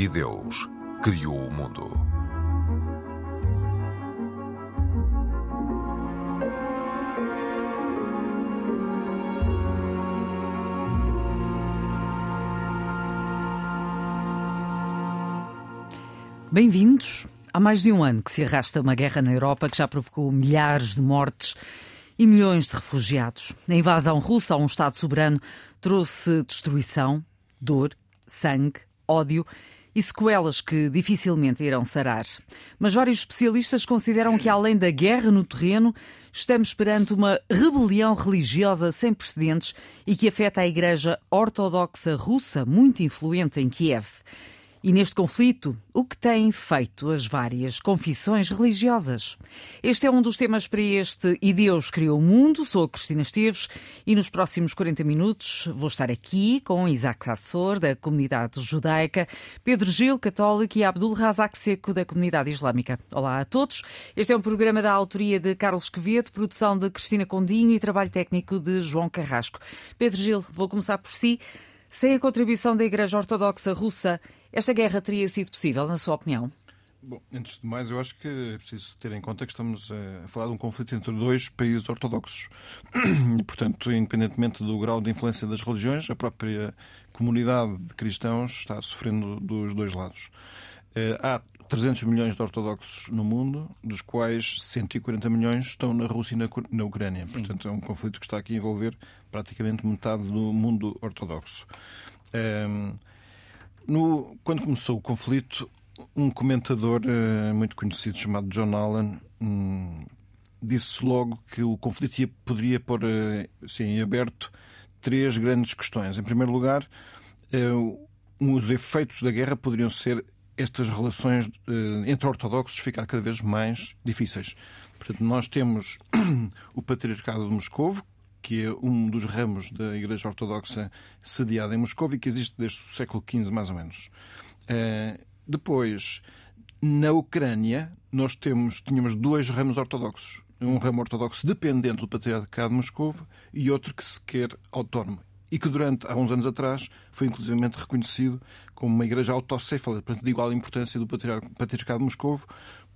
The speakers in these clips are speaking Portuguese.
E Deus criou o mundo. Bem-vindos. Há mais de um ano que se arrasta uma guerra na Europa que já provocou milhares de mortes e milhões de refugiados. A invasão russa a um Estado soberano trouxe destruição, dor, sangue, ódio e sequelas que dificilmente irão sarar. Mas vários especialistas consideram que, além da guerra no terreno, estamos perante uma rebelião religiosa sem precedentes e que afeta a Igreja Ortodoxa Russa, muito influente em Kiev. E neste conflito, o que têm feito as várias confissões religiosas? Este é um dos temas para este E Deus Criou o Mundo. Sou a Cristina Esteves e nos próximos 40 minutos vou estar aqui com Isaac Assor, da comunidade judaica, Pedro Gil, católico, e Abdul Razak Seco, da comunidade islâmica. Olá a todos. Este é um programa da autoria de Carlos Quevedo, produção de Cristina Condinho e trabalho técnico de João Carrasco. Pedro Gil, vou começar por si. Sem a contribuição da Igreja Ortodoxa Russa, esta guerra teria sido possível, na sua opinião? Bom, antes de mais, eu acho que é preciso ter em conta que estamos a falar de um conflito entre dois países ortodoxos. E, portanto, independentemente do grau de influência das religiões, a própria comunidade de cristãos está sofrendo dos dois lados. Eh, há 300 milhões de ortodoxos no mundo, dos quais 140 milhões estão na Rússia e na Ucrânia. Sim. Portanto, é um conflito que está aqui a envolver praticamente metade do mundo ortodoxo. Um, ehm, no, quando começou o conflito, um comentador uh, muito conhecido chamado John Allen um, disse logo que o conflito ia, poderia pôr uh, em aberto três grandes questões. Em primeiro lugar, uh, os efeitos da guerra poderiam ser estas relações entre ortodoxos ficar cada vez mais difíceis. Portanto, nós temos o Patriarcado de Moscovo, que é um dos ramos da Igreja Ortodoxa sediada em Moscou e que existe desde o século XV, mais ou menos. Eh, depois, na Ucrânia, nós temos, tínhamos dois ramos ortodoxos. Um ramo ortodoxo dependente do Patriarcado de Moscou e outro que se quer autónomo e que durante, há uns anos atrás, foi inclusivamente reconhecido como uma igreja autocéfala, de igual importância do Patriarcado de Moscovo,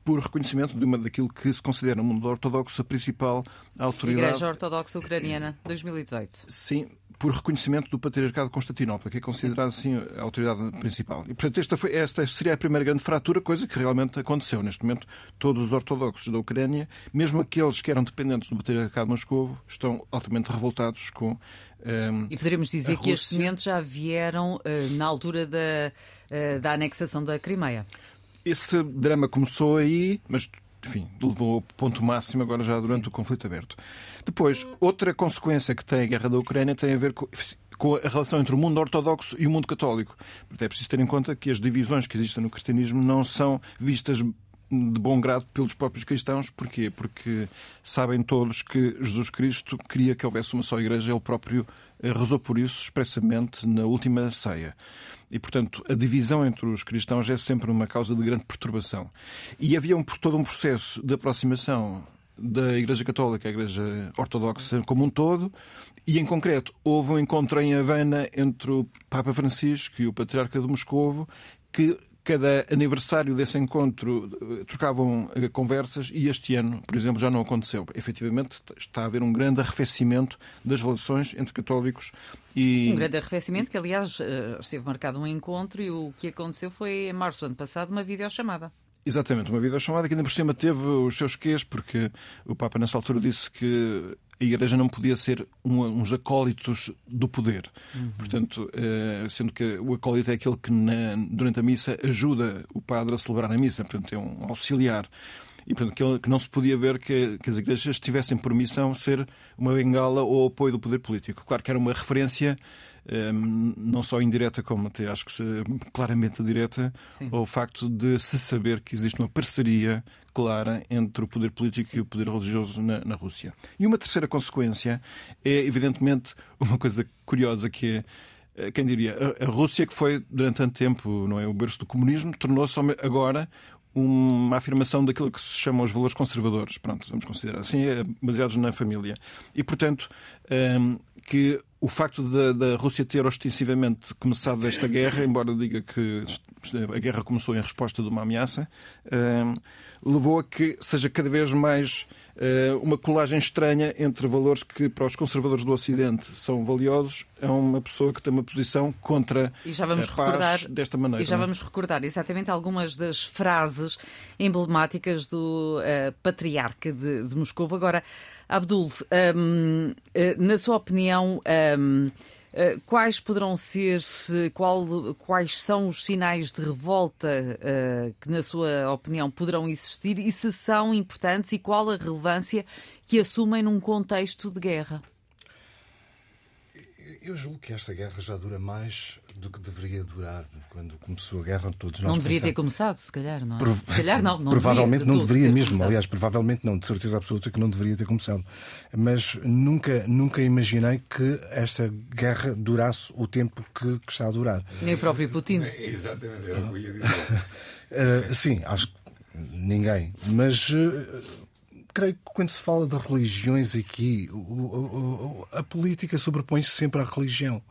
por reconhecimento de uma daquilo que se considera no mundo ortodoxo a principal autoridade. Igreja Ortodoxa Ucraniana, 2018. Sim, por reconhecimento do Patriarcado de Constantinopla, que é considerado assim a autoridade principal. E, portanto, esta, foi, esta seria a primeira grande fratura, coisa que realmente aconteceu. Neste momento, todos os ortodoxos da Ucrânia, mesmo aqueles que eram dependentes do Patriarcado de Moscou, estão altamente revoltados com. Um, ehm, e poderíamos dizer que as sementes já vieram uh, na altura da, uh, da anexação da Crimeia. Esse drama começou aí, mas enfim, levou ao ponto máximo agora já durante Sim. o conflito aberto. Depois, outra consequência que tem a guerra da Ucrânia tem a ver com, com a relação entre o mundo ortodoxo e o mundo católico. É preciso ter em conta que as divisões que existem no cristianismo não são vistas de bom grado pelos próprios cristãos. Porquê? Porque sabem todos que Jesus Cristo queria que houvesse uma só igreja, ele próprio eh, rezou por isso expressamente na última ceia. E, portanto, a divisão entre os cristãos é sempre uma causa de grande perturbação. E havia um, todo um processo de aproximação da Igreja Católica à Igreja Ortodoxa como um todo, e em concreto houve um encontro em Havana entre o Papa Francisco e o Patriarca de Moscovo que cada aniversário desse encontro eh, trocavam eh, conversas e este ano, por exemplo, já não aconteceu. Efetivamente, está a haver um grande arrefecimento das relações entre católicos e. Um grande arrefecimento que, aliás, eh, esteve marcado um encontro e o que aconteceu foi, em março do ano passado, uma videochamada. Exatamente, uma videochamada que ainda por cima teve os seus quês, porque o Papa nessa altura disse que a Igreja não podia ser um, uns acólitos do poder. Uhum. Portanto, eh, sendo que o acólito é aquele que na, durante a missa ajuda o padre a celebrar a missa, portanto é um auxiliar. E portanto, que não se podia ver que, que as igrejas tivessem por missão ser uma bengala ou apoio do poder político. Claro que era uma referência não só indireta, como até acho que claramente direta, Sim. ao facto de se saber que existe uma parceria clara entre o poder político Sim. e o poder religioso na, na, Rússia. E uma terceira consequência é, evidentemente, uma coisa curiosa que é eh, quem diria, a Rússia, que foi durante tanto tempo não é, o berço do comunismo, tornou-se agora uma afirmação daquilo que se chama os valores conservadores, pronto, vamos considerar assim, é baseados na família. E, portanto, ehm, que o facto da, da, Rússia ter ostensivamente começado esta guerra, embora diga que a guerra começou em resposta de uma ameaça, uh, levou a que seja cada vez mais uh, uma colagem estranha entre valores que para os conservadores do Ocidente são valiosos a uma pessoa que tem uma posição contra e já vamos a paz recordar, desta maneira. E já não? vamos recordar exatamente algumas das frases emblemáticas do uh, patriarca de, de Moscou. Agora, Abdul, um, uh, na sua opinião, um, uh, quais poderão ser, qual, quais são os sinais de revolta uh, que, na sua opinião, poderão existir e se são importantes e qual a relevância que assumem num contexto de guerra? Eu julgo que esta guerra já dura mais do que deveria durar. Quando começou a guerra, todos nós Não deveria pensamos... ter começado, se calhar, não é? Prov... Se calhar não. não provavelmente deveria, não deveria mesmo. Começado. Aliás, provavelmente não. De certeza absoluta que não deveria ter começado. Mas nunca, nunca imaginei que esta guerra durasse o tempo que, que está a durar. Nem o próprio Putin. Exatamente, eu não ia dizer. uh, sim, acho que ninguém. Mas. Uh, creio que quando se fala de religiões aqui, a política sobrepõe-se sempre à religião.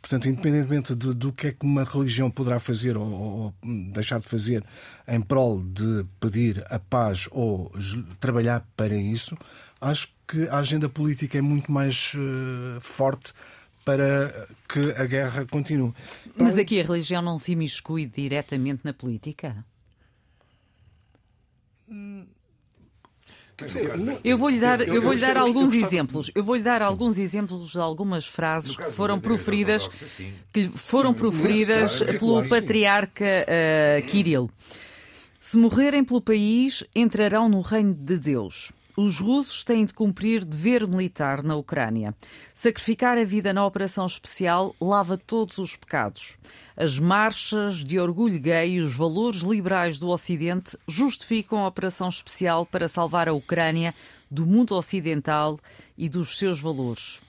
Portanto, independentemente do, do, que é que uma religião poderá fazer ou, ou, deixar de fazer em prol de pedir a paz ou trabalhar para isso, acho que a agenda política é muito mais uh, forte para que a guerra continue. Mas aqui a religião não se imiscui diretamente na política? Hum, eu vou-lhe dar, eu vou-lhe dar alguns exemplos. Eu vou-lhe dar alguns exemplos de algumas frases que foram proferidas, que foram proferidas pelo patriarca uh, Kirill. Se morrerem pelo país, entrarão no reino de Deus. Os russos têm de cumprir dever militar na Ucrânia. Sacrificar a vida na operação especial lava todos os pecados. As marchas de orgulho gay e os valores liberais do Ocidente justificam a operação especial para salvar a Ucrânia do mundo ocidental e dos seus valores.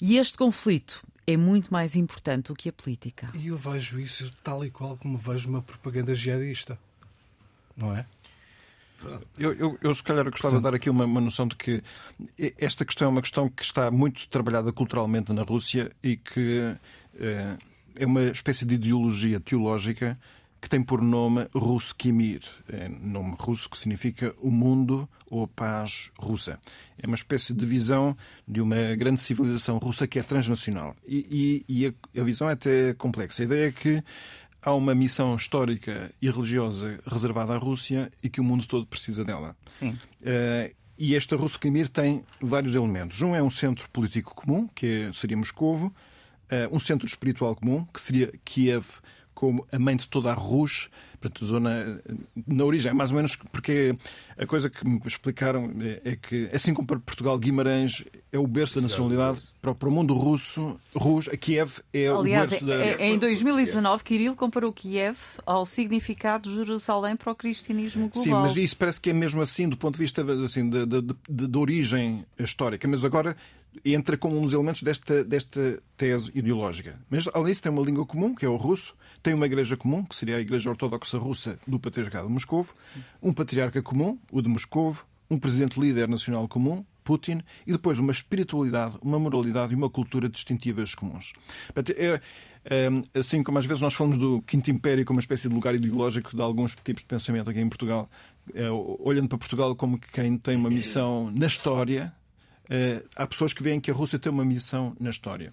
E este conflito é muito mais importante do que a política. E eu vejo isso tal e qual como vejo uma propaganda jihadista. Não é? Eu, eu, eu, se calhar, gostava de dar aqui uma, uma, noção de que esta questão é uma questão que está muito trabalhada culturalmente na Rússia e que é, é uma espécie de ideologia teológica que tem por nome Ruskimir, é nome russo que significa o mundo ou a paz russa. É uma espécie de visão de uma grande civilização russa que é transnacional. E, e, e a, a visão é até complexa. A ideia é que há uma missão histórica e religiosa reservada à Rússia e que o mundo todo precisa dela. Sim. Uh, e esta Ruskimir tem vários elementos. Um é um centro político comum, que seria Moscovo, uh, um centro espiritual comum, que seria Kiev, como a mãe de toda a Rus, portanto, zona na origem, mais ou menos, porque a coisa que me explicaram é que, assim como para Portugal, Guimarães é o berço da nacionalidade, para, para o mundo russo, Rus, a Kiev é Aliás, o berço é, da. É, em 2019, Kirill comparou Kiev ao significado de Jerusalém para o cristianismo global. Sim, mas isso parece que é mesmo assim, do ponto de vista assim, de origem histórica. Mas agora entra como um dos elementos desta, desta tese ideológica. Mas, além disso, tem uma língua comum, que é o russo, tem uma igreja comum, que seria a Igreja Ortodoxa Russa do Patriarcado de Moscovo, um patriarca comum, o de Moscovo, um presidente líder nacional comum, Putin, e depois uma espiritualidade, uma moralidade e uma cultura distintivas comuns. É, é, assim como às vezes nós falamos do Quinto Império como uma espécie de lugar ideológico de alguns tipos de pensamento aqui em Portugal, é, olhando para Portugal como quem tem uma missão na história, Uh, há pessoas que veem que a Rússia tem uma missão na história.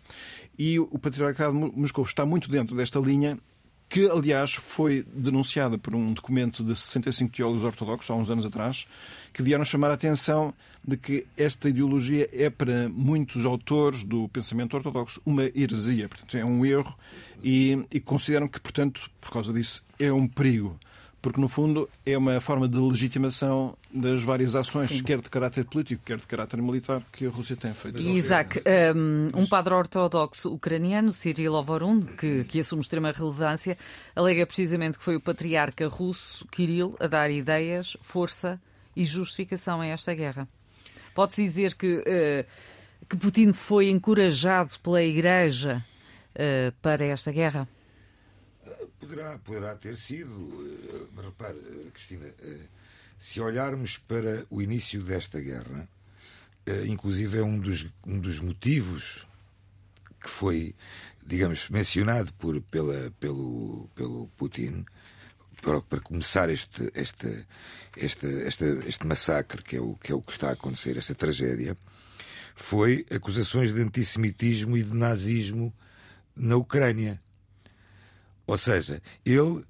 E o Patriarcado Moscou está muito dentro desta linha, que, aliás, foi denunciada por um documento de 65 teólogos ortodoxos há uns anos atrás, que vieram chamar a atenção de que esta ideologia é, para muitos autores do pensamento ortodoxo, uma heresia. Portanto, é um erro e, e consideram que, portanto, por causa disso, é um perigo porque no fundo é uma forma de legitimação das várias ações, Sim. quer de caráter político, quer de caráter militar, que a Rússia tem feito. E Isaac, um, um padre ortodoxo ucraniano, Cyril Ovorund, que, que assume extrema relevância, alega precisamente que foi o patriarca russo, Kirill, a dar ideias, força e justificação a esta guerra. Pode-se dizer que, uh, que Putin foi encorajado pela Igreja uh, para esta guerra? Poderá, poderá ter sido, mas repare, Cristina, se olharmos para o início desta guerra, inclusive é um dos, um dos motivos que foi, digamos, mencionado por, pela, pelo, pelo Putin para, para começar este, este, este, este, este massacre, que é, o, que é o que está a acontecer, esta tragédia, foi acusações de antissemitismo e de nazismo na Ucrânia. Ou seja, ele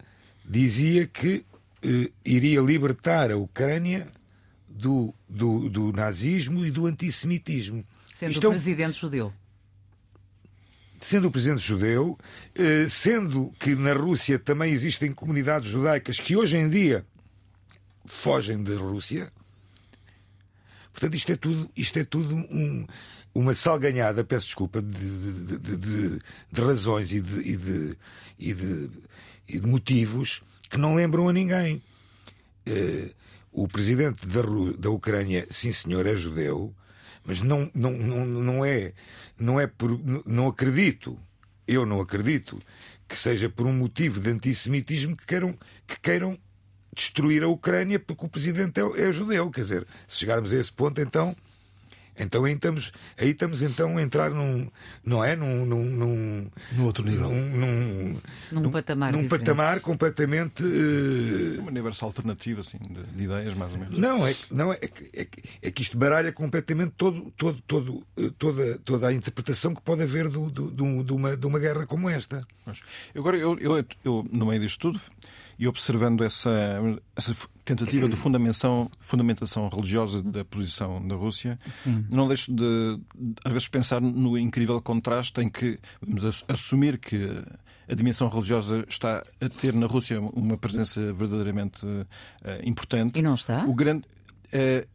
dizia que eh, iria libertar a Ucrânia do, do, do nazismo e do antissemitismo. Sendo Isto o é presidente é... judeu. Sendo o presidente judeu, eh, sendo que na Rússia também existem comunidades judaicas que hoje em dia fogem da Rússia. Portanto, isto é tudo, isto é tudo um, uma salganhada, peço desculpa, de, de, de, de razões e de, e e de motivos que não lembram a ninguém. Uh, o presidente da, da Ucrânia, sim senhor, é judeu, mas não, não, não, não é, não é por, não acredito, eu não acredito que seja por um motivo de antissemitismo que queiram, que queiram destruir a Ucrânia porque o presidente é, é judeu. Quer dizer, se chegarmos a esse ponto, então então aí estamos, aí estamos então a entrar num, não é? Num, num, num, num outro nível. Num, num, num, num patamar, num patamar completamente. Uh... Um universo alternativo, assim, de, de, ideias, mais ou menos. Não, é, não é, é, é, é, que isto baralha completamente todo, todo, todo, eh, toda, toda a interpretação que pode haver do, do, do, de, uma, de uma guerra como esta. Mas, agora, eu, eu, eu, no meio disto tudo, e observando essa, essa tentativa de fundamentação, fundamentação religiosa da posição da Rússia, Sim. não deixo de, às vezes, pensar no incrível contraste em que vamos assumir que a dimensão religiosa está a ter na Rússia uma presença verdadeiramente uh, importante. E não está? O grande. Uh,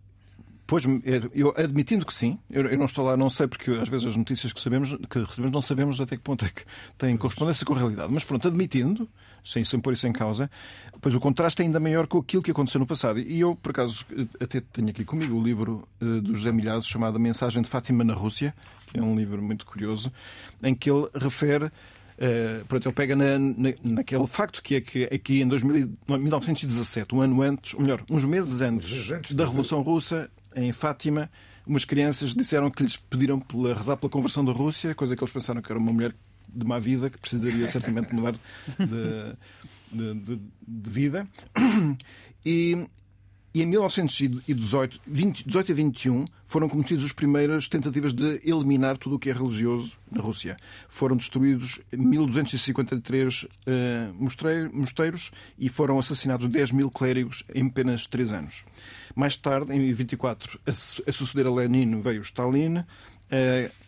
Pois, eu admitindo que sim, eu, eu, não estou lá, não sei, porque às vezes as notícias que sabemos, que recebemos, não sabemos até que ponto é que têm correspondência com a realidade. Mas pronto, admitindo, sem, sem pôr isso em causa, pois o contraste é ainda maior com aquilo que aconteceu no passado. E eu, por acaso, até tenho aqui comigo o livro uh, do José Milhazes chamado A Mensagem de Fátima na Rússia, que é um livro muito curioso, em que ele refere Uh, pronto, ele pega na, na, naquele facto que é que aqui em 2000, 1917, um ano antes, ou melhor, uns meses antes, antes da Revolução Russa, em Fátima, umas crianças disseram que lhes pediram para rezar pela conversão da Rússia, coisa que eles pensaram que era uma mulher de má vida, que precisaria certamente mudar de, de, de, de vida. E, e em 1918, 20, 18 a 21, foram cometidas as primeiras tentativas de eliminar tudo o que é religioso na Rússia. Foram destruídos 1.253 uh, mosteiros e foram assassinados 10 mil clérigos em apenas 3 anos. Mais tarde, em 24, a, a suceder a Lenin veio Stalin, eh,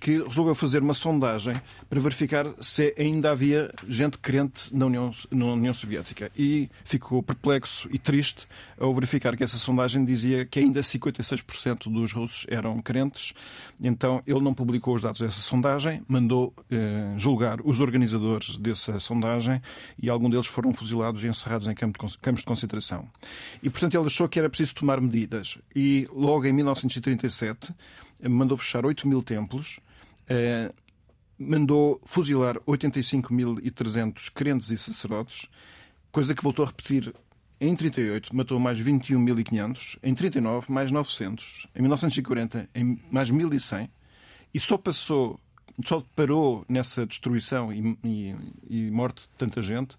que resolveu fazer uma sondagem para verificar se ainda havia gente crente na União, na União Soviética. E ficou perplexo e triste ao verificar que essa sondagem dizia que ainda 56% dos russos eram crentes. Então ele não publicou os dados dessa sondagem, mandou eh, julgar os organizadores dessa sondagem e alguns deles foram fuzilados e encerrados em campos de concentração. E portanto ele achou que era preciso tomar medidas. E logo em 1937 mandou fechar 8 mil templos, eh, mandou fuzilar 85.300 crentes e sacerdotes, coisa que voltou a repetir em 38 matou mais 21.500, em 39 mais 900, em 1940 em mais 1.100 e só passou, só parou nessa destruição e, e, e, morte de tanta gente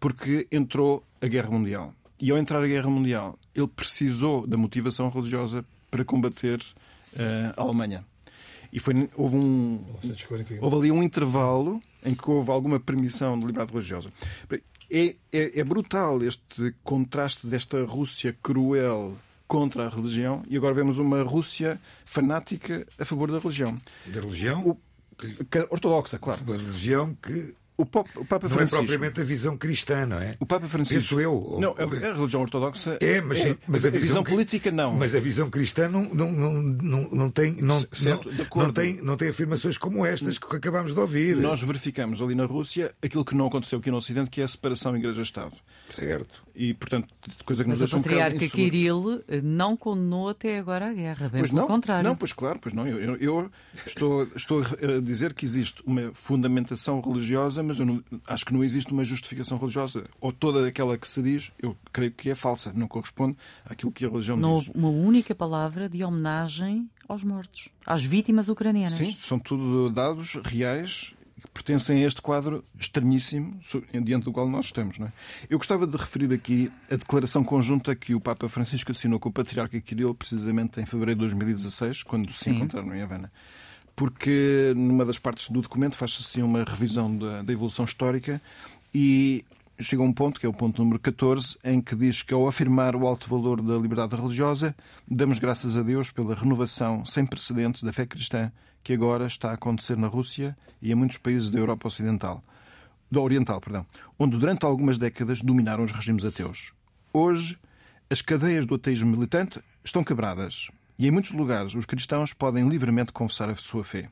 porque entrou a Guerra Mundial. E ao entrar a Guerra Mundial, ele precisou da motivação religiosa para combater uh, Alemanha. E foi, houve, um, houve ali um intervalo em que houve alguma permissão de liberdade religiosa. É, é, é, brutal este contraste desta Rússia cruel contra a religião e agora vemos uma Rússia fanática a favor da religião. Da religião? O, ortodoxa, claro. Da religião que o Papa, o Papa não Francisco. é propriamente a visão cristã, não é? O Papa Francisco. Penso eu. Não, a, a religião ortodoxa. É, mas, é, mas a, visão, visão, política não. Mas a visão cristã não, não, não, não, não tem, não, certo, não, não, tem, não tem afirmações como estas que acabámos de ouvir. Nós verificamos ali na Rússia aquilo que não aconteceu aqui no Ocidente, que é a separação Igreja-Estado. Certo. E, portanto, coisa que mas nos deixa o patriarca um Kirill não condenou até agora a guerra, bem pois pelo não, contrário. Não, pois claro, pois não. Eu, eu estou, estou a dizer que existe uma fundamentação religiosa, mas eu não, acho que não existe uma justificação religiosa. Ou toda aquela que se diz, eu creio que é falsa, não corresponde àquilo que a religião não diz. Não houve uma única palavra de homenagem aos mortos, às vítimas ucranianas. Sim, são tudo dados reais que pertencem a este quadro estranhíssimo diante do qual nós estamos. Não é? Eu gostava de referir aqui a declaração conjunta que o Papa Francisco assinou com o Patriarca Kirill precisamente em fevereiro de 2016, quando se Sim. encontraram em Havana. Porque numa das partes do documento faz-se assim uma revisão da, da evolução histórica e chega a um ponto, que é o ponto número 14, em que diz que ao afirmar o alto valor da liberdade religiosa, damos graças a Deus pela renovação sem precedentes da fé cristã que agora está a acontecer na Rússia e em muitos países da Europa Ocidental, da Oriental, perdão, onde durante algumas décadas dominaram os regimes ateus. Hoje, as cadeias do ateísmo militante estão quebradas e em muitos lugares os cristãos podem livremente confessar a sua fé.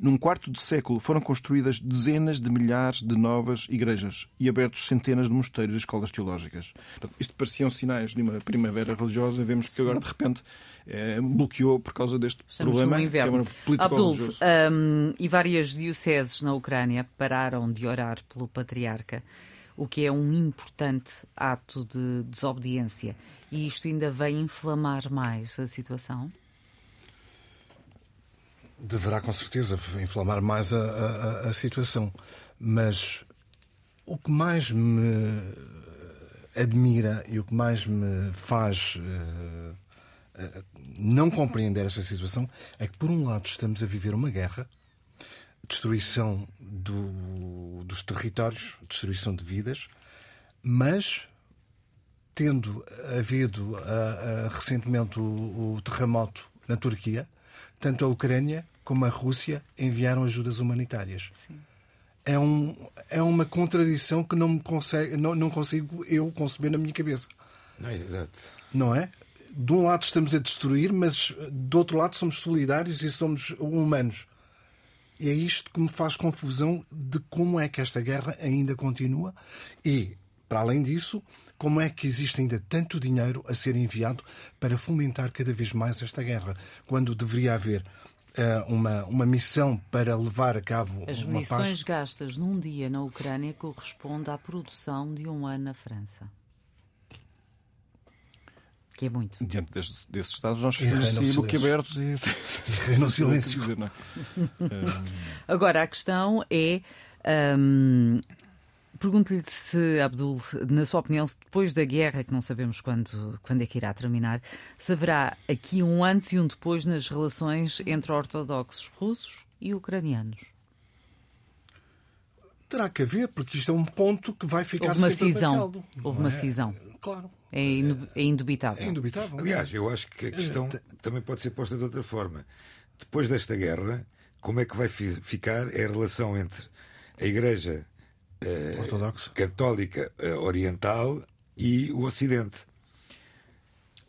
Num quarto de século foram construídas dezenas de milhares de novas igrejas e abertos centenas de mosteiros e escolas teológicas. Portanto, isto pareciam sinais de uma primavera religiosa. Vemos que agora, de repente, eh, bloqueou por causa deste Estamos problema. que é religiosa. hum, e várias dioceses na Ucrânia pararam de orar pelo patriarca, o que é um importante ato de desobediência. E isto ainda vem inflamar mais a situação? Deverá com certeza inflamar mais a, a- a situação. Mas o que mais me admira e o que mais me faz eh, eh, não compreender esta situação é que, por um lado, estamos a viver uma guerra, destruição do- dos territórios, destruição de vidas, mas tendo havido ah, ah, recentemente o, o terremoto na Turquia, tanto a Ucrânia como a Rússia enviaram ajudas humanitárias. É, um, é uma contradição que não, me consegue, não, não consigo eu conceber na minha cabeça. Não, é exato. Não é? De um lado estamos a destruir, mas do outro lado somos solidários e somos humanos. É isto que me faz confusão de como é que esta guerra ainda continua e, para além disso, como é que existe ainda tanto dinheiro a ser enviado para fomentar cada vez mais esta guerra, quando deveria haver eh, uma, uma missão para levar a cabo As uma munições paz. gastas num dia na Ucrânia corresponde à produção de um ano na França. Que é muito. Diante desses dados, nós ficamos assim silêncio. boquiabertos e reina o sem saber o que silêncio. dizer, não é? Agora, a questão é. hum, Pergunto-lhe se, Abdul, na sua opinião, se depois da guerra, que não sabemos quando, quando é que irá terminar, se haverá aqui um antes e um depois nas relações entre ortodoxos russos e ucranianos. Terá que haver, porque isto é um ponto que vai ficar Houve uma sempre cisão. Houve não uma é? cisão. Claro. É, inu- é indubitável. É indubitável. Aliás, eu acho que a questão também pode ser posta de outra forma. Depois desta guerra, como é que vai fi- ficar a relação entre a Igreja eh, Ortodoxo. Católica eh, Oriental e o Ocidente?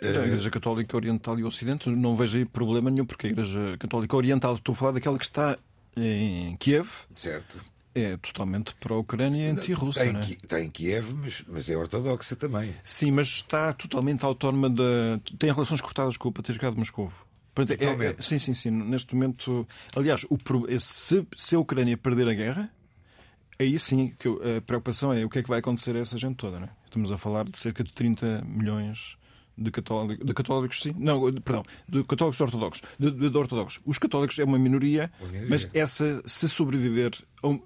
A Igreja Católica Oriental e Ocidente, não vejo aí problema nenhum, porque a Igreja Católica Oriental, estou a falar daquela que está em Kiev, Certo? É totalmente para a Ucrânia e anti-russa. Está, em não é? Ki- está em Kiev, mas, mas é ortodoxa também. Sim, mas está totalmente autónoma da. tem relações cortadas com o Patriarcado de Moscou. Portanto, é- é- Totalmente. sim, sim, sim. Neste momento. Aliás, o, é se, se a Ucrânia perder a guerra, aí sim que a preocupação é o que é que vai acontecer a essa gente toda. Não é? Estamos a falar de cerca de 30 milhões de católicos, de católicos sim, não, perdão, de católicos ortodoxos, de, de- ortodoxos. Os católicos é uma minoria, Uma minoria. mas essa, se sobreviver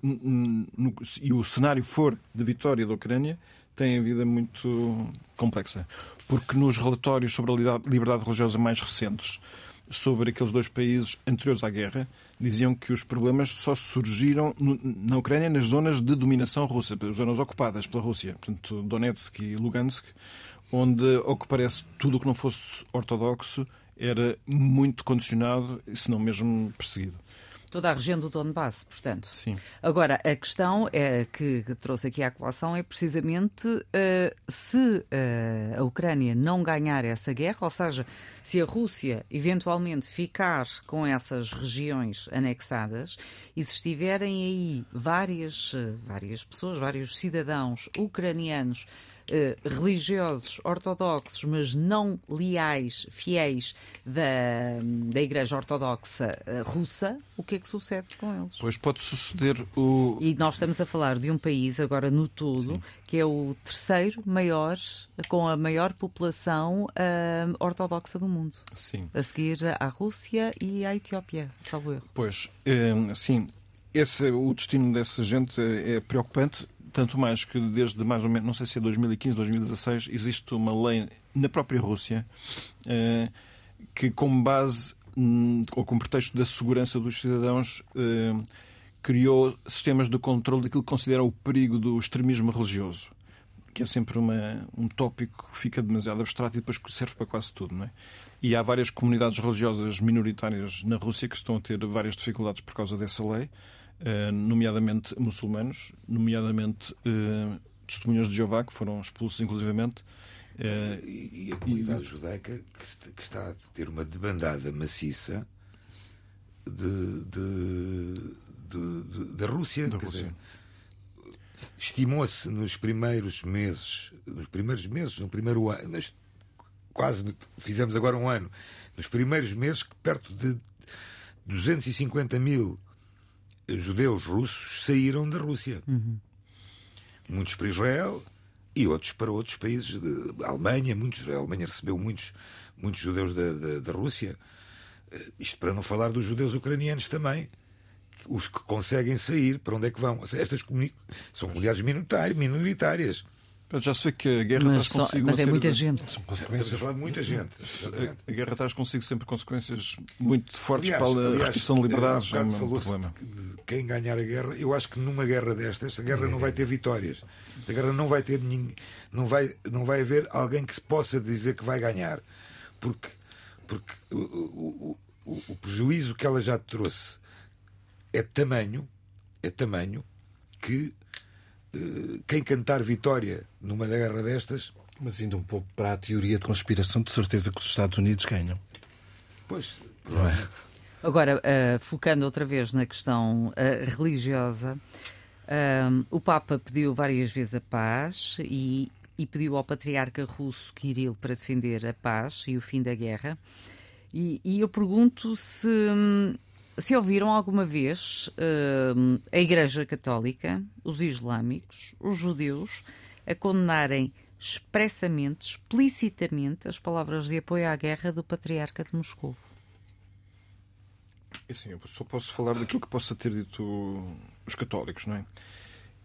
no- e o cenário for de vitória da Ucrânia, tem a vida muito complexa. Porque nos relatórios sobre a liberdade religiosa mais recentes, sobre aqueles dois países anteriores à guerra, diziam que os problemas só surgiram no- na Ucrânia nas zonas de dominação russa, as zonas ocupadas pela Rússia, portanto, Donetsk e Lugansk, onde, ao que parece, tudo o que não fosse ortodoxo era muito condicionado, se não mesmo perseguido. Toda a região do Donbass, portanto. Sim. Agora, a questão é, que trouxe aqui à colação é precisamente eh, se eh, a Ucrânia não ganhar essa guerra, ou seja, se a Rússia eventualmente ficar com essas regiões anexadas e se estiverem aí várias, várias pessoas, vários cidadãos ucranianos religiosos ortodoxos, mas não leais, fiéis da, da Igreja Ortodoxa eh, russa, o que é que sucede com eles? Pois pode suceder o. E nós estamos a falar de um país, agora no todo, Sim. que é o terceiro maior, com a maior população uh, ortodoxa do mundo. Sim. A seguir à Rússia e à Etiópia, salvo erro. Pois, sim. Esse, o destino dessa gente é preocupante tanto mais que desde mais ou menos, não sei se é 2015, 2016, existe uma lei na própria Rússia eh, que, como base hum, ou com pretexto da segurança dos cidadãos, eh, criou sistemas de controle daquilo que considera o perigo do extremismo religioso, que é sempre uma, um tópico que fica demasiado abstrato e depois serve para quase tudo. Não é? E há várias comunidades religiosas minoritárias na Rússia que estão a ter várias dificuldades por causa dessa lei. Eh, nomeadamente muçulmanos, nomeadamente uh, testemunhas de Jeová, que foram expulsos inclusivamente. Uh, e, e, a comunidade e... judaica que, está a ter uma debandada maciça de, de, de, da Rússia. Da Rússia. Estimou-se nos primeiros meses, nos primeiros meses, no primeiro ano, quase fizemos agora um ano, nos primeiros meses que perto de 250 mil judeus russos saíram da Rússia. Uhum. Muitos para Israel e outros para outros países. De, Alemanha, muitos, a Alemanha recebeu muitos, muitos judeus da, da, da Rússia. Eh, isto para não falar dos judeus ucranianos também. Os que conseguem sair, para onde é que vão? Estas são comunidades minoritárias. Já se vê que a guerra mas traz consigo. Mas é muita de... gente. São consequências. Estamos a falar de muita gente. A, a, guerra traz consigo sempre consequências muito fortes aliás, para a aliás, restrição de liberdades. É um problema. De quem ganhar a guerra, eu acho que numa guerra destas, a guerra não vai ter vitórias. A guerra não vai ter ninguém, não vai, não vai haver alguém que se possa dizer que vai ganhar. Porque, porque o, o, o, o prejuízo que ela já trouxe é tamanho, é tamanho que quem cantar vitória numa guerra destas. Mas indo um pouco para a teoria de conspiração, de certeza que os Estados Unidos ganham. Pois, não é? Agora, uh, focando outra vez na questão uh, religiosa, o Papa pediu várias vezes a paz e, e, pediu ao patriarca russo Kirill para defender a paz e o fim da guerra. E, e eu pergunto se, hum, se ouviram alguma vez uh, a Igreja Católica, os islâmicos, os judeus, a condenarem expressamente, explicitamente, as palavras de apoio à guerra do Patriarca de Moscou? É assim, eu só posso falar daquilo que possa ter dito os católicos, não é?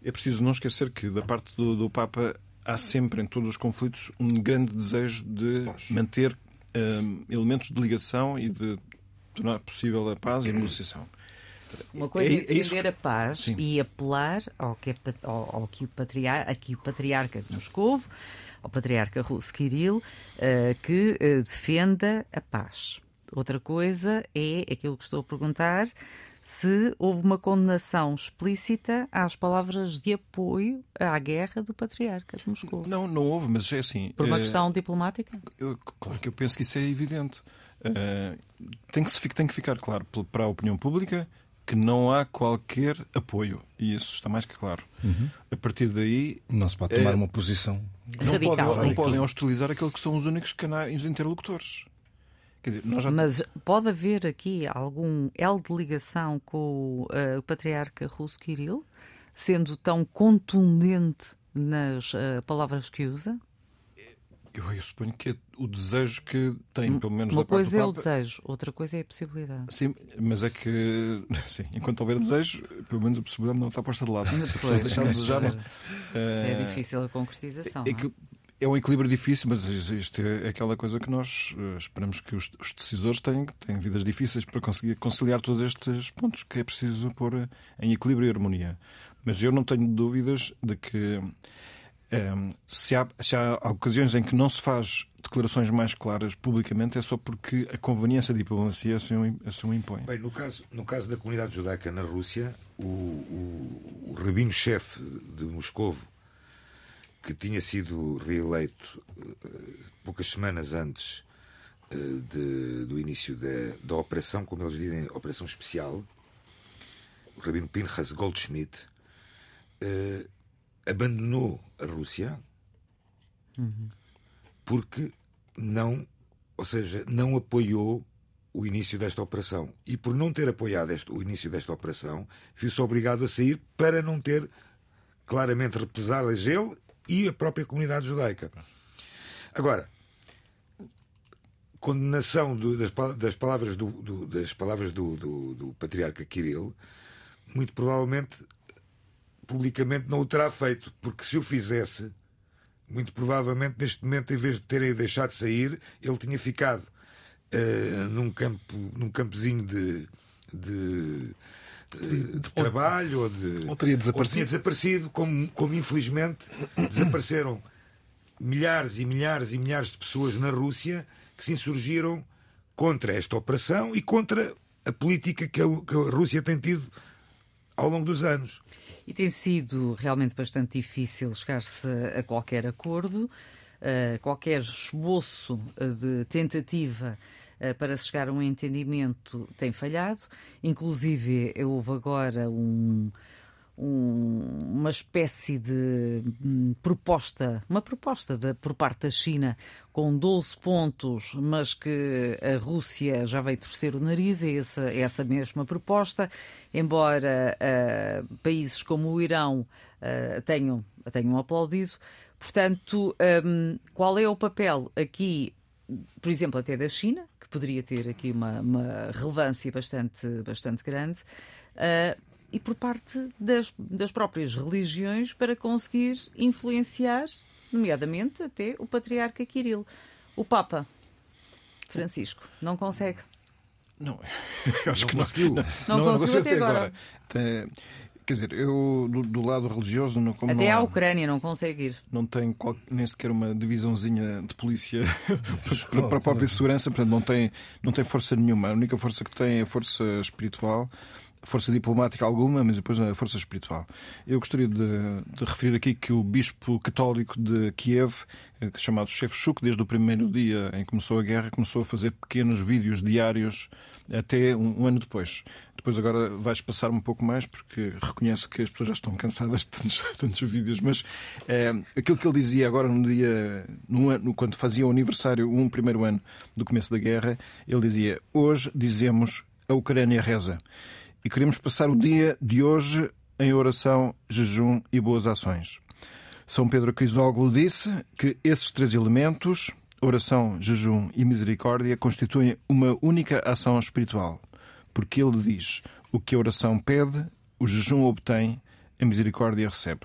É preciso não esquecer que, da parte do, do Papa, há sempre em todos os conflitos um grande desejo de manter um, elementos de ligação e de tornar possível a paz e a negociação. Uma coisa é, é defender é a paz Sim. e apelar ao que, é, ao, ao que o patriar, aqui o patriarca de Moscou, ao patriarca russo Kirill, uh, que uh, defenda a paz. Outra coisa é aquilo que estou a perguntar se houve uma condenação explícita às palavras de apoio à guerra do patriarca de Moscou. Não, não houve, mas é assim. Por uma é... questão diplomática? Eu, claro que eu penso que isso é evidente. Uh, tem, que, tem que ficar claro para a opinião pública que não há qualquer apoio. E isso está mais que claro. Uhum. A partir daí. Não se pode tomar é... uma posição. Não, Radical, pode, não podem hostilizar aqueles que são os únicos canais interlocutores. Dizer, já... Mas pode haver aqui algum elo de ligação com uh, o patriarca russo Kirill, sendo tão contundente nas uh, palavras que usa? Eu, suponho que é o desejo que tem, pelo menos Uma da coisa é o desejo, outra coisa é a possibilidade. Sim, mas é que, sim, enquanto houver desejo, pelo menos a possibilidade não está posta de lado. Se pessoa deixar de desejar. Não... É eh, difícil a concretização. É, é que é um equilíbrio difícil, mas isto é aquela coisa que nós uh, esperamos que os, os, decisores tenham, tenham vidas difíceis para conseguir conciliar todos estes pontos que é preciso pôr eh, em equilíbrio e harmonia. Mas eu não tenho dúvidas de que ehm, se, há, se há ocasiões em que não se faz declarações mais claras publicamente, é só porque a conveniência da diplomacia assim, assim o impõe. Bem, no caso, no caso da comunidade judaica na Rússia, o, o, o rabino-chefe de Moscovo que tinha sido reeleito uh, poucas semanas antes uh, de, do início da, da operação, como eles dizem, operação especial, o Rabino Pinchas Goldschmidt, uh, abandonou a Rússia Uhum. Porque não, ou seja, não apoiou o início desta operação. E por não ter apoiado este, o início desta operação, viu-se obrigado a sair para não ter claramente represálias ele e a própria comunidade judaica. Agora, condenação do, das, das, palavras do, do das palavras do, do, patriarca Kirill, muito provavelmente publicamente não o terá feito, porque se o fizesse, muito provavelmente neste momento, em vez de terem deixado de sair, ele tinha ficado uh, num campo, num campozinho de, de, de, de trabalho ou, de, ou teria desaparecido, ou tinha desaparecido como, como infelizmente desapareceram milhares e milhares e milhares de pessoas na Rússia que se insurgiram contra esta operação e contra a política que a, que a Rússia tem tido ao longo dos anos. E tem sido realmente bastante difícil chegar-se a qualquer acordo, a qualquer esboço de tentativa eh, para se chegar a um entendimento tem falhado. Inclusive, houve agora um, um, uma espécie de um, proposta, uma proposta de, por parte da China com 12 pontos, mas que a Rússia já veio torcer o nariz a essa, a essa mesma proposta, embora uh, países como o Irão uh, tenham, tenham aplaudido. Portanto, um, qual é o papel aqui, por exemplo, até da China, que poderia ter aqui uma, uma relevância bastante, bastante grande, uh, e por parte das, das próprias religiões para conseguir influenciar, nomeadamente até o patriarca Kirill. O Papa Francisco não consegue. Não, eu acho não que conseguiu. não. Não, não conseguiu até agora. agora. Quer dizer, eu do, do lado religioso não como Até não a Ucrânia não consegue ir. Não tem qual, nem sequer uma divisãozinha de polícia para, para a própria segurança, portanto não tem, não tem força nenhuma. A única força que tem é a força espiritual força diplomática alguma, mas depois a força espiritual. Eu gostaria de, de referir aqui que o bispo católico de Kiev, eh, chamado Shevchuk, desde o primeiro dia em que começou a guerra, começou a fazer pequenos vídeos diários até um, um ano depois. Depois agora vais passar um pouco mais, porque reconheço que as pessoas já estão cansadas de tantos, tantos vídeos, mas é, aquilo que ele dizia agora no dia, no ano, quando fazia o aniversário, um primeiro ano do começo da guerra, ele dizia: Hoje dizemos a Ucrânia reza e queremos passar o dia de hoje em oração, jejum e boas ações. São Pedro Crisógono disse que esses três elementos, oração, jejum e misericórdia, constituem uma única ação espiritual, porque ele diz: o que a oração pede, o jejum obtém, a misericórdia recebe.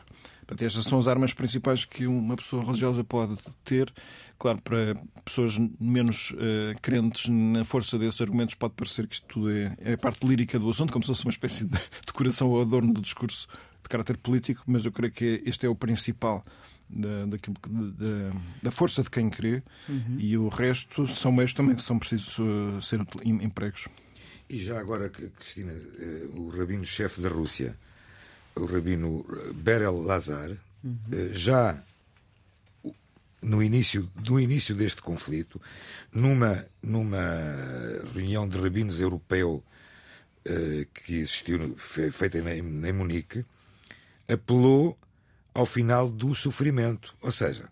Estas são as armas principais que uma pessoa religiosa pode ter. Claro, para pessoas menos uh, crentes na força desses argumentos, pode parecer que isto tudo é, é a parte lírica do assunto, como se fosse uma espécie de decoração ou adorno do discurso de caráter político, mas eu creio que este é o principal da, da, da, força de quem crê uhum. e o resto são meios também que são precisos uh, ser empregos. E já agora, Cristina, eh, o rabino-chefe da Rússia o rabino Berel Lazar, uhum. já no início, no início deste conflito, numa, numa reunião de rabinos europeu uh, que existiu, feita em, em Munique, apelou ao final do sofrimento. Ou seja,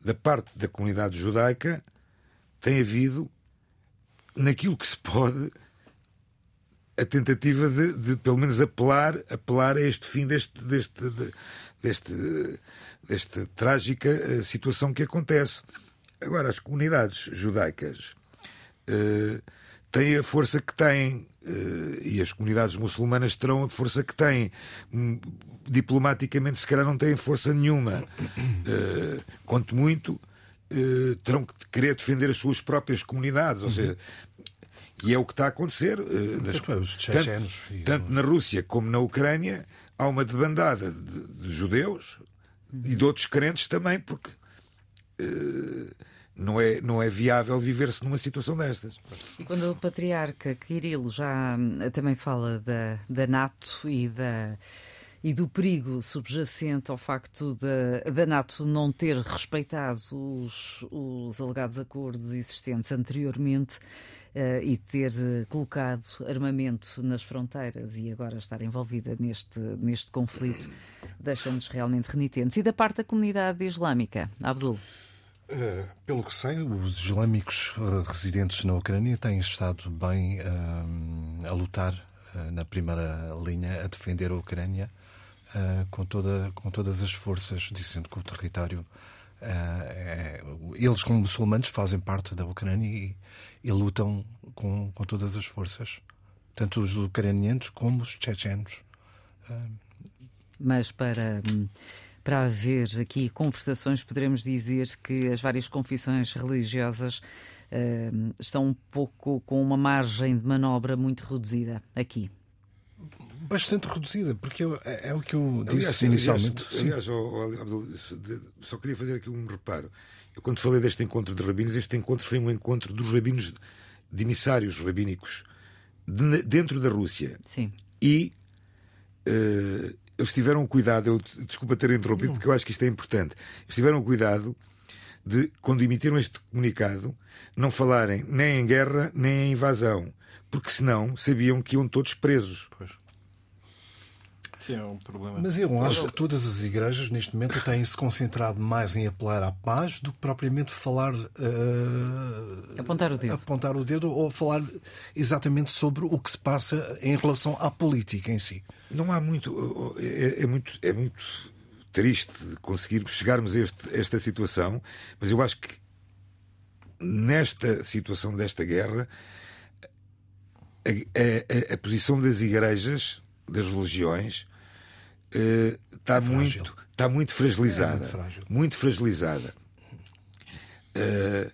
da parte da comunidade judaica tem havido, naquilo que se pode, a tentativa de, de, pelo menos apelar, apelar a este fim deste, deste, de, deste, desta trágica eh, situação que acontece. Agora, as comunidades judaicas uh, têm a força que têm uh, e as comunidades muçulmanas terão a força que têm. Um, diplomaticamente, se calhar, não têm força nenhuma. Uh, quanto muito, terão que querer defender as suas próprias comunidades. Ou seja, e é o que está a acontecer. Uh, das, tanto, tanto, na Rússia como na Ucrânia há uma debandada de, de judeus e de outros crentes também, porque uh, não, é, não é viável viver-se numa situação destas. E quando o patriarca Kirill já hum, também fala da, da NATO e da e do perigo subjacente ao facto da, da NATO não ter respeitado os, os alegados acordos existentes anteriormente, uh, e ter uh, colocado armamento nas fronteiras e agora estar envolvida neste, neste conflito, deixa-nos realmente renitentes. E da parte da comunidade islâmica, Abdul? Uh, pelo que sei, os islâmicos uh, residentes na Ucrânia têm estado bem uh, a lutar na primeira linha, a defender a Ucrânia com, toda, com todas as forças, dizendo que o território. É, eles, como muçulmanos, fazem parte da Ucrânia e, e lutam com, com todas as forças, tanto os ucranianos como os chechenos. Mas para para haver aqui conversações, poderemos dizer que as várias confissões religiosas uh, estão um pouco com uma margem de manobra muito reduzida aqui. Bastante reduzida, porque é, é o que eu disse aliás, inicialmente. Aliás, aliás só queria fazer aqui um reparo. Eu, quando falei deste encontro de rabinos, este encontro foi um encontro dos rabinos, de emissários rabínicos de, dentro da Rússia. Sim. E uh, eles tiveram cuidado, eu, desculpa ter interrompido, porque eu acho que isto é importante. Eles tiveram cuidado de, quando emitiram este comunicado, não falarem nem em guerra nem em invasão, porque senão sabiam que iam todos presos. Pois. Sim, é um problema. Mas eu acho que todas as igrejas neste momento têm se concentrado mais em apelar à paz do que propriamente falar. Uh, apontar o dedo. Apontar o dedo ou falar exatamente sobre o que se passa em relação à política em si. Não há muito. É, é muito, é muito triste conseguir chegarmos a este, esta situação, mas eu acho que nesta situação desta guerra a, a, a posição das igrejas, das religiões, está, eh, é muito, está muito fragilizada. É muito, muito, fragilizada. Uh,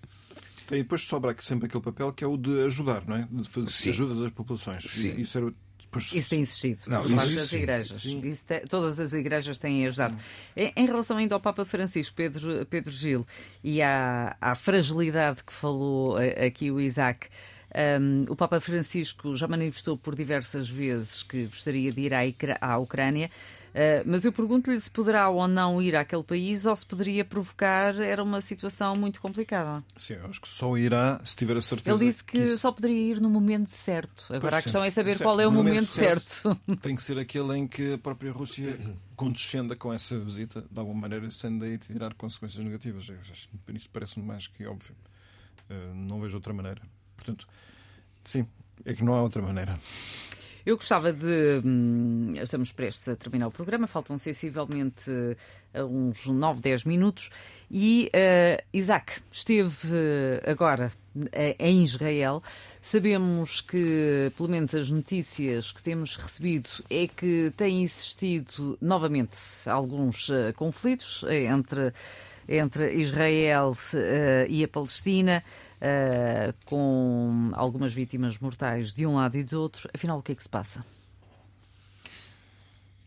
e depois sobra sempre aquele papel que é o de ajudar, não é? De fazer sim. ajuda das populações. Sim. Isso, era, depois... isso tem existido não, isso, das igrejas. Isso te, todas as igrejas têm ajudado. Em, em, relação ainda ao Papa Francisco, Pedro, Pedro Gil, e à, à fragilidade que falou eh, aqui o Isaac. Um, o Papa Francisco já manifestou por diversas vezes que gostaria de ir à, à Ucrânia. Uh, mas eu pergunto-lhe se poderá ou não ir àquele país ou se poderia provocar. Era uma situação muito complicada. Sim, eu acho que só irá se tiver a certeza. Ele disse que, que isso... só poderia ir no momento certo. Agora pois a questão é saber certo. qual é o, momento, momento certo. certo. Tem que ser aquele em que a própria Rússia condescenda com essa visita, de alguma maneira, sendo daí tirar consequências negativas. Isso parece-me mais que óbvio. Uh, não vejo outra maneira. Portanto, sim, é que não há outra maneira. Eu gostava de. Hum, estamos prestes a terminar o programa, faltam sensivelmente uh, uns 9, 10 minutos. E uh, Isaac esteve uh, agora em Israel. Sabemos que, pelo menos as notícias que temos recebido, é que tem existido novamente alguns conflitos entre, entre Israel e a Palestina uh, com algumas vítimas mortais de um lado e do outro. Afinal, o que é que se passa?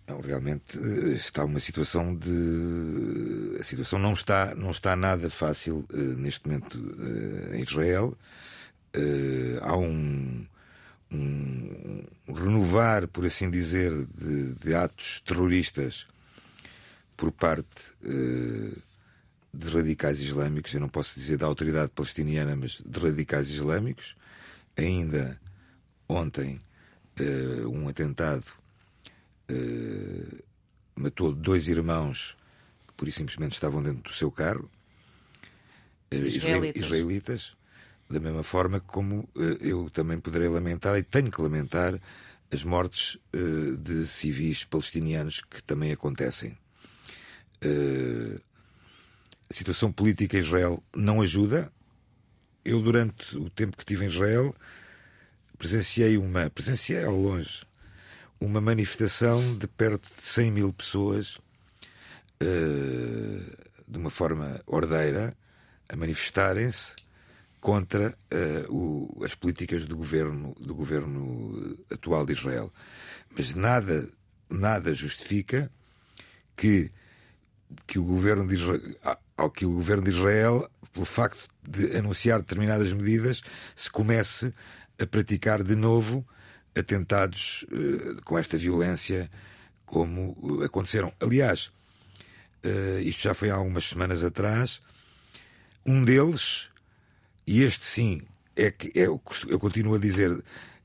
Não, realmente eh, está uma situação de. A situação não está, não está nada fácil uh, neste momento uh, em Israel. Há um, um, renovar, por assim dizer, de, de atos terroristas por parte de radicais islâmicos, eu não posso dizer da autoridade palestiniana, mas de radicais islâmicos. Ainda ontem, uh, um atentado uh, matou dois irmãos que, por e simplesmente, estavam dentro do seu carro, uh, israelitas. israelitas. Da mesma forma como eu também poderei lamentar, e tenho que lamentar, as mortes de civis palestinianos que também acontecem. Uh, a situação política em Israel não ajuda. Eu, durante o tempo que estive em Israel, presenciei uma, presenciei ao longe, uma manifestação de perto de 100 mil pessoas, uh, de uma forma ordeira, a manifestarem-se contra uh, o, as políticas do governo, do governo atual de Israel. Mas nada, nada justifica que, que o governo de Israel ao que o governo de Israel, pelo facto de anunciar determinadas medidas, se comece a praticar de novo atentados uh, com esta violência como aconteceram. Aliás, uh, isto já foi há algumas semanas atrás, um deles, e este sim, é que é, eu continuo a dizer,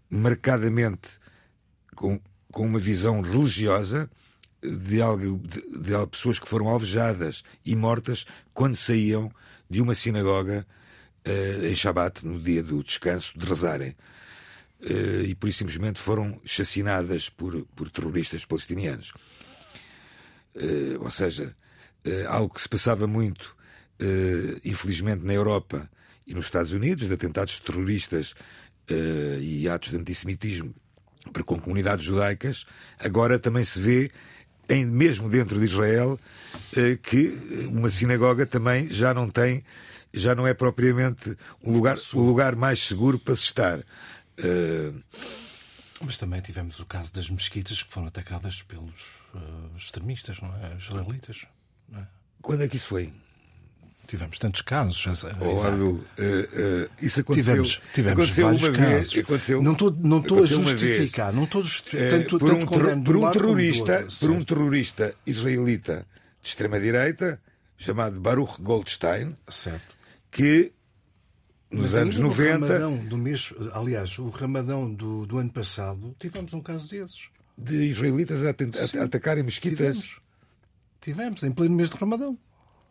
marcadamente com, com uma visão religiosa, de, algo, de, de pessoas que foram alvejadas e mortas quando saíam de uma sinagoga uh, em Shabat, no dia do descanso, de rezarem. Uh, e por isso simplesmente foram chacinadas por, por terroristas palestinianos. Uh, ou seja, algo que se passava muito, infelizmente, na Europa e nos Estados Unidos, de atentados terroristas e atos de antissemitismo para com comunidades judaicas, agora também se vê em, mesmo dentro de Israel, eh, que uma sinagoga também já não tem, já não é propriamente o lugar, o lugar mais seguro para se estar. Eh, Mas também tivemos o caso das mesquitas que foram atacadas pelos uh, extremistas, não é? Israelitas. Não é? Quando é que isso foi? Tivemos tantos casos. Oh, Abdul, uh, uh, isso aconteceu, tivemos, tivemos aconteceu vários casos. vez. Aconteceu, não estou não a justificar, não estou a justificar. Tanto, por, tanto um, por um terrorista, por um terrorista israelita de extrema direita chamado Baruch Goldstein, certo. que nos Mas anos 90. Ramadão do mês, aliás, o Ramadão do, do ano passado, tivemos um caso desses. De israelitas a, a, a atacarem mesquitas. Tivemos. tivemos, em pleno mês de Ramadão.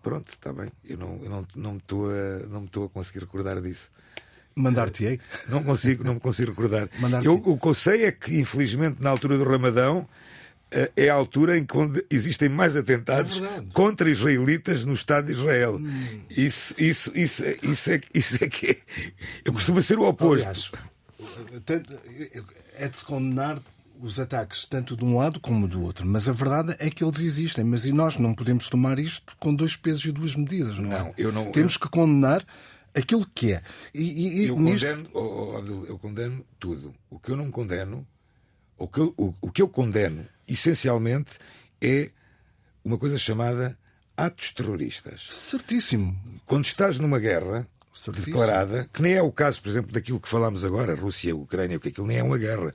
Pronto, está bem. Eu não, eu não, não, me estou a, não me estou a conseguir recordar disso. Mandar-te-ei? Não consigo, não me consigo recordar. Eu, o que eu sei é que, infelizmente, na altura do Ramadão, eh, é a altura em que existem mais atentados é contra israelitas no Estado de Israel. Hum. Isso, isso, isso, isso, é, isso é que é. Eu costumo ser o oposto. Aliás, é de se condenar os ataques tanto de um lado como do outro, mas a verdade é que eles existem. Mas e nós não podemos tomar isto com dois pesos e duas medidas, não, é? não Eu não Temos eu... que condenar aquilo que é. E, e, eu, nisto... condeno, oh, oh, eu condeno tudo. O que eu não condeno, o que eu, o, o que eu condeno, essencialmente, é uma coisa chamada atos terroristas. Certíssimo. Quando estás numa guerra Certíssimo. declarada, que nem é o caso, por exemplo, daquilo que falámos agora, Rússia, Ucrânia, porque aquilo nem é uma guerra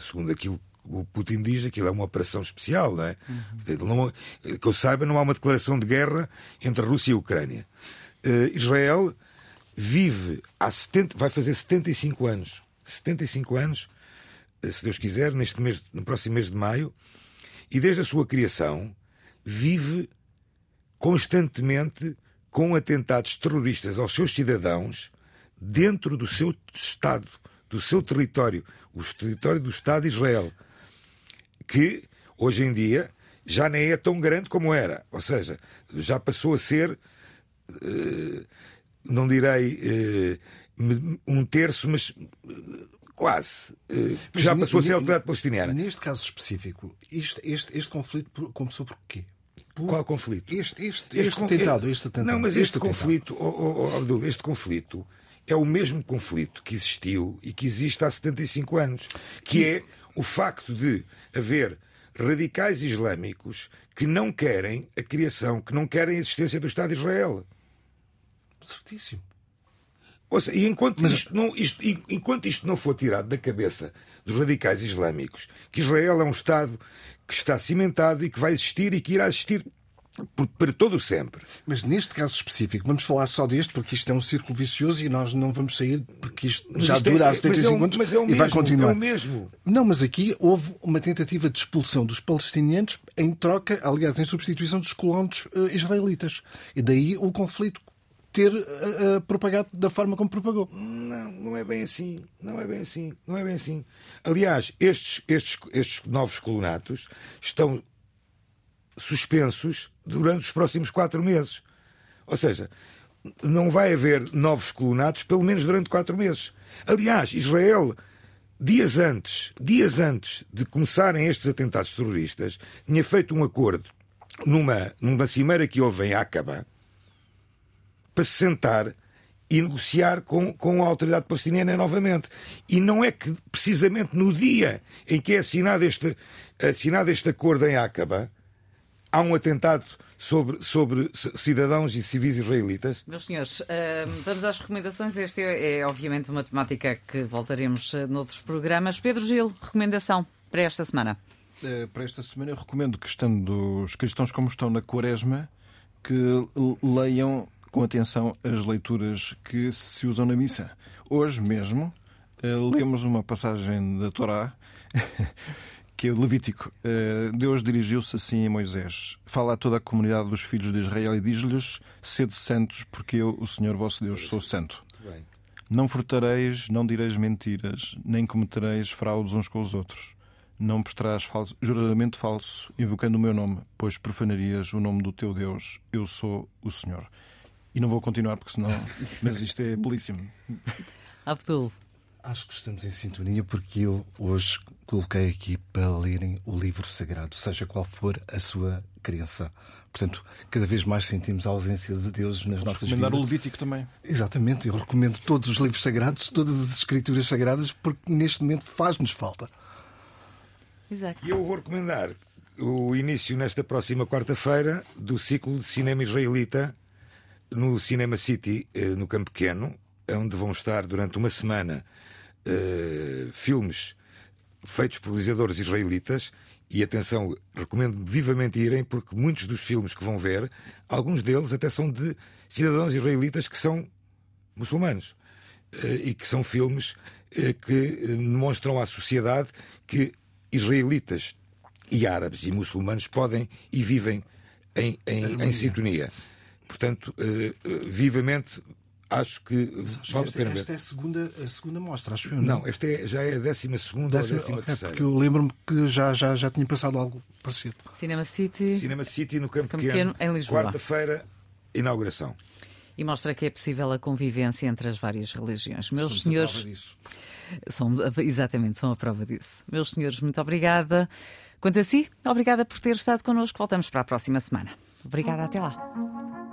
segundo aquilo que o Putin diz, aquilo é uma operação especial, não é? Uhum. Não, que eu saiba, não há uma declaração de guerra entre a Rússia e a Ucrânia. Uh, Israel vive há 70, vai fazer 75 anos, 75 anos, eh, se Deus quiser, neste mês, no próximo mês de maio, e desde a sua criação vive constantemente com atentados terroristas aos seus cidadãos dentro do seu Estado do seu território, o território do Estado de Israel, que hoje em dia já nem é tão grande como era. Ou seja, já passou a ser, eh, não direi eh, um terço, mas eh, quase. Já passou a ser a autoridade palestiniana. Neste caso específico, este, este, este conflito começou por quê? Por... Qual conflito? Este, este, este, este tentado, este atentado. Não, mas este, este conflito, oh, oh, oh, Abdul, este conflito é o mesmo conflito que existiu e que existe há 75 anos, que é o facto de haver radicais islâmicos que não querem a criação, que não querem a existência do Estado de Israel. Certíssimo. Ou seja, e enquanto, Mas... isto não, isto, enquanto isto não for tirado da cabeça dos radicais islâmicos, que Israel é um Estado que está cimentado e que vai existir e que irá existir para todo sempre. Mas neste caso específico, vamos falar só deste, porque isto é um círculo vicioso e nós não vamos sair, porque isto mas já isto dura é, há 75 é anos mas é o e mesmo, vai continuar. É o mesmo. Não, mas aqui houve uma tentativa de expulsão dos palestinianos em troca, aliás, em substituição dos colonos uh, israelitas. E daí o conflito ter uh, propagado da forma como propagou. Não, não é bem assim. Não é bem assim. Não é bem assim. Aliás, estes, estes, estes novos colonatos estão suspensos durante os próximos quatro meses. Ou seja, não vai haver novos colonatos, pelo menos durante quatro meses. Aliás, Israel, dias antes, dias antes de começarem estes atentados terroristas, tinha feito um acordo numa, numa cimeira que houve em Aqaba para se sentar e negociar com, com a autoridade palestiniana novamente. E não é que, precisamente no dia em que é assinado este, assinado este acordo em Aqaba, há um atentado sobre, sobre cidadãos e civis israelitas? Meus senhores, uh, vamos às recomendações. Esta é, é, obviamente, uma temática que voltaremos uh, noutros programas. Pedro Gil, recomendação para esta semana? Uh, para esta semana, eu recomendo que, estando os cristãos como estão na Quaresma, que leiam com atenção as leituras que se usam na missa. Hoje mesmo, lemos uma passagem da Torá que é o Levítico. Eh, Deus dirigiu-se assim a Moisés: Fala a toda a comunidade dos filhos de Israel e diz-lhes: Sede santos, porque eu, o Senhor vosso Deus, sou santo. Não furtareis, não direis mentiras, nem cometereis fraudes uns com os outros. Não prestarás falso, juramento falso, invocando o meu nome, pois profanarias o nome do teu Deus. Eu sou o Senhor. E não vou continuar porque senão. Mas isto é belíssimo. Abdul, Acho que estamos em sintonia porque eu hoje coloquei aqui para lerem o livro sagrado, seja qual for a sua crença. Portanto, cada vez mais sentimos a ausência de Deus nas nossas Recomendar vidas. o Levítico também. Exatamente, eu recomendo todos os livros sagrados, todas as escrituras sagradas, porque neste momento faz-nos falta. Isaac. E eu vou recomendar o início nesta próxima quarta-feira do ciclo de cinema israelita no Cinema City, eh, no Campo Pequeno, onde vão estar durante uma semana eh, filmes feitos por realizadores israelitas. E atenção, recomendo vivamente irem, porque muitos dos filmes que vão ver, alguns deles até são de cidadãos israelitas que são muçulmanos. Eh, e que são filmes eh, que eh, demonstram à sociedade que israelitas e árabes e muçulmanos podem e vivem em, em, em sintonia. Portanto, eh, vivamente acho que vale a esta, pena ver. esta é a segunda, a segunda mostra, acho eu. Não, esta é- já é a décima segunda Décima- ou a décima ok, terceira. porque eu lembro-me que já, já, já tinha passado algo parecido. Cinema City. Cinema City no Campo, Campo Pequeno, Pequeno, em Lisboa. Quarta-feira, inauguração. E mostra que é possível a convivência entre as várias religiões. Meus Somos a senhores. prova disso. São, exatamente, são a prova disso. Meus senhores, muito obrigada. Quanto a si, obrigada por ter estado connosco. Voltamos para a próxima semana. Obrigada, até lá.